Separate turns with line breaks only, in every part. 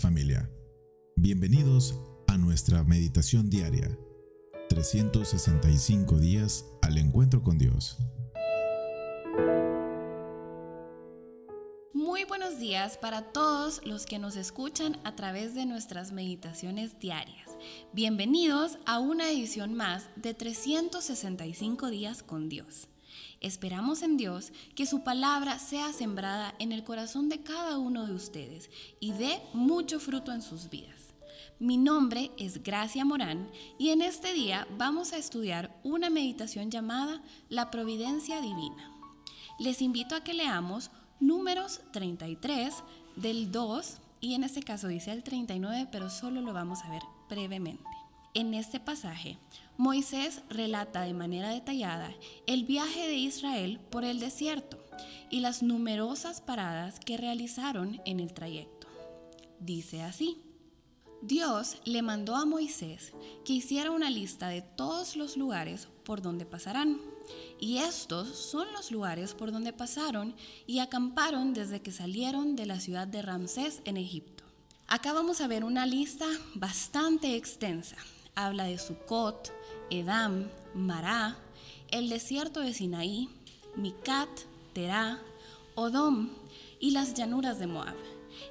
Familia. Bienvenidos a nuestra meditación diaria. 365 días al encuentro con Dios.
Muy buenos días para todos los que nos escuchan a través de nuestras meditaciones diarias. Bienvenidos a una edición más de 365 días con Dios. Esperamos en Dios que su palabra sea sembrada en el corazón de cada uno de ustedes y dé mucho fruto en sus vidas. Mi nombre es Gracia Morán y en este día vamos a estudiar una meditación llamada La Providencia Divina. Les invito a que leamos números 33 del 2 y en este caso dice el 39, pero solo lo vamos a ver brevemente. En este pasaje, Moisés relata de manera detallada el viaje de Israel por el desierto y las numerosas paradas que realizaron en el trayecto. Dice así, Dios le mandó a Moisés que hiciera una lista de todos los lugares por donde pasarán. Y estos son los lugares por donde pasaron y acamparon desde que salieron de la ciudad de Ramsés en Egipto. Acá vamos a ver una lista bastante extensa habla de Sucot, Edam, Mará, el desierto de Sinaí, Micat, Terá, Odom y las llanuras de Moab.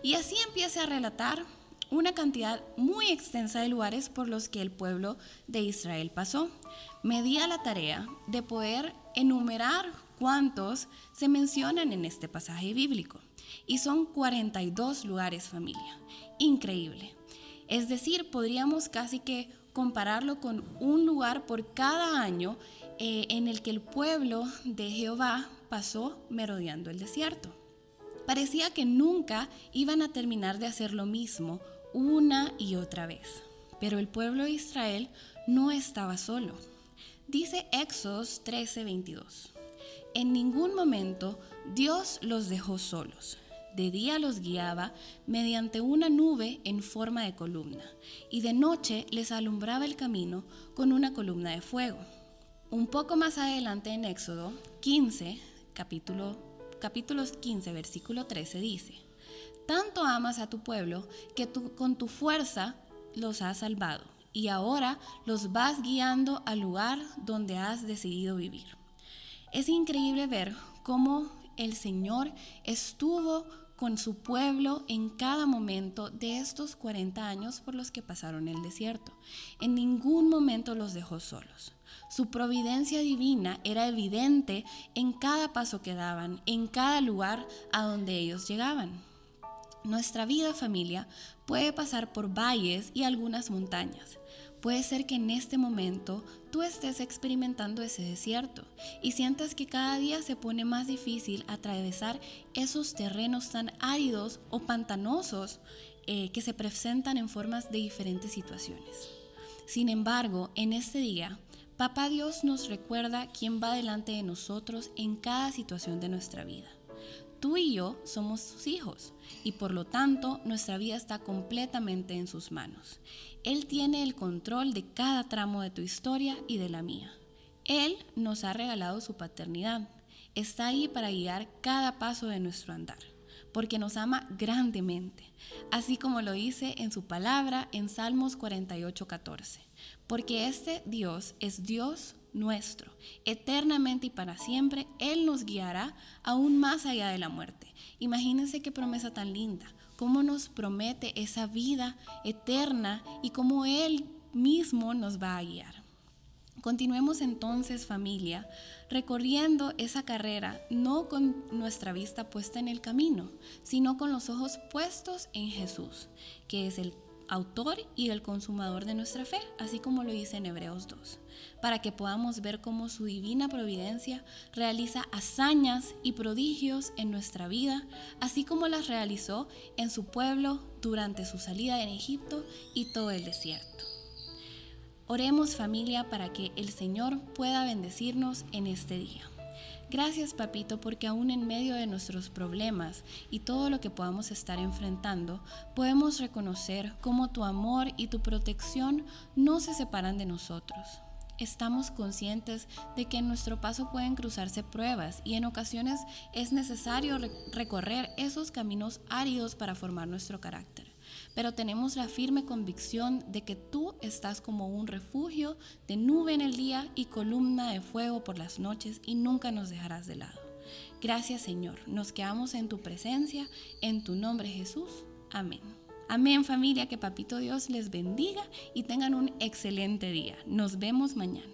Y así empieza a relatar una cantidad muy extensa de lugares por los que el pueblo de Israel pasó. Me di a la tarea de poder enumerar cuántos se mencionan en este pasaje bíblico. Y son 42 lugares familia. Increíble. Es decir, podríamos casi que compararlo con un lugar por cada año eh, en el que el pueblo de Jehová pasó merodeando el desierto. Parecía que nunca iban a terminar de hacer lo mismo una y otra vez. Pero el pueblo de Israel no estaba solo. Dice Éxodos 13:22. En ningún momento Dios los dejó solos de día los guiaba mediante una nube en forma de columna, y de noche les alumbraba el camino con una columna de fuego. Un poco más adelante en Éxodo 15, capítulo, capítulos 15, versículo 13 dice, Tanto amas a tu pueblo que tú, con tu fuerza los has salvado, y ahora los vas guiando al lugar donde has decidido vivir. Es increíble ver cómo el Señor estuvo con su pueblo en cada momento de estos 40 años por los que pasaron el desierto. En ningún momento los dejó solos. Su providencia divina era evidente en cada paso que daban, en cada lugar a donde ellos llegaban. Nuestra vida familia puede pasar por valles y algunas montañas. Puede ser que en este momento tú estés experimentando ese desierto y sientas que cada día se pone más difícil atravesar esos terrenos tan áridos o pantanosos eh, que se presentan en formas de diferentes situaciones. Sin embargo, en este día, Papá Dios nos recuerda quién va delante de nosotros en cada situación de nuestra vida. Tú y yo somos sus hijos y por lo tanto nuestra vida está completamente en sus manos. Él tiene el control de cada tramo de tu historia y de la mía. Él nos ha regalado su paternidad. Está ahí para guiar cada paso de nuestro andar, porque nos ama grandemente, así como lo dice en su palabra en Salmos 48:14. Porque este Dios es Dios nuestro. Eternamente y para siempre, Él nos guiará aún más allá de la muerte. Imagínense qué promesa tan linda, cómo nos promete esa vida eterna y cómo Él mismo nos va a guiar. Continuemos entonces familia, recorriendo esa carrera no con nuestra vista puesta en el camino, sino con los ojos puestos en Jesús, que es el autor y el consumador de nuestra fe, así como lo dice en Hebreos 2, para que podamos ver cómo su divina providencia realiza hazañas y prodigios en nuestra vida, así como las realizó en su pueblo durante su salida en Egipto y todo el desierto. Oremos familia para que el Señor pueda bendecirnos en este día. Gracias, papito, porque aún en medio de nuestros problemas y todo lo que podamos estar enfrentando, podemos reconocer cómo tu amor y tu protección no se separan de nosotros. Estamos conscientes de que en nuestro paso pueden cruzarse pruebas y en ocasiones es necesario recorrer esos caminos áridos para formar nuestro carácter. Pero tenemos la firme convicción de que tú estás como un refugio de nube en el día y columna de fuego por las noches y nunca nos dejarás de lado. Gracias Señor, nos quedamos en tu presencia, en tu nombre Jesús. Amén. Amén familia, que Papito Dios les bendiga y tengan un excelente día. Nos vemos mañana.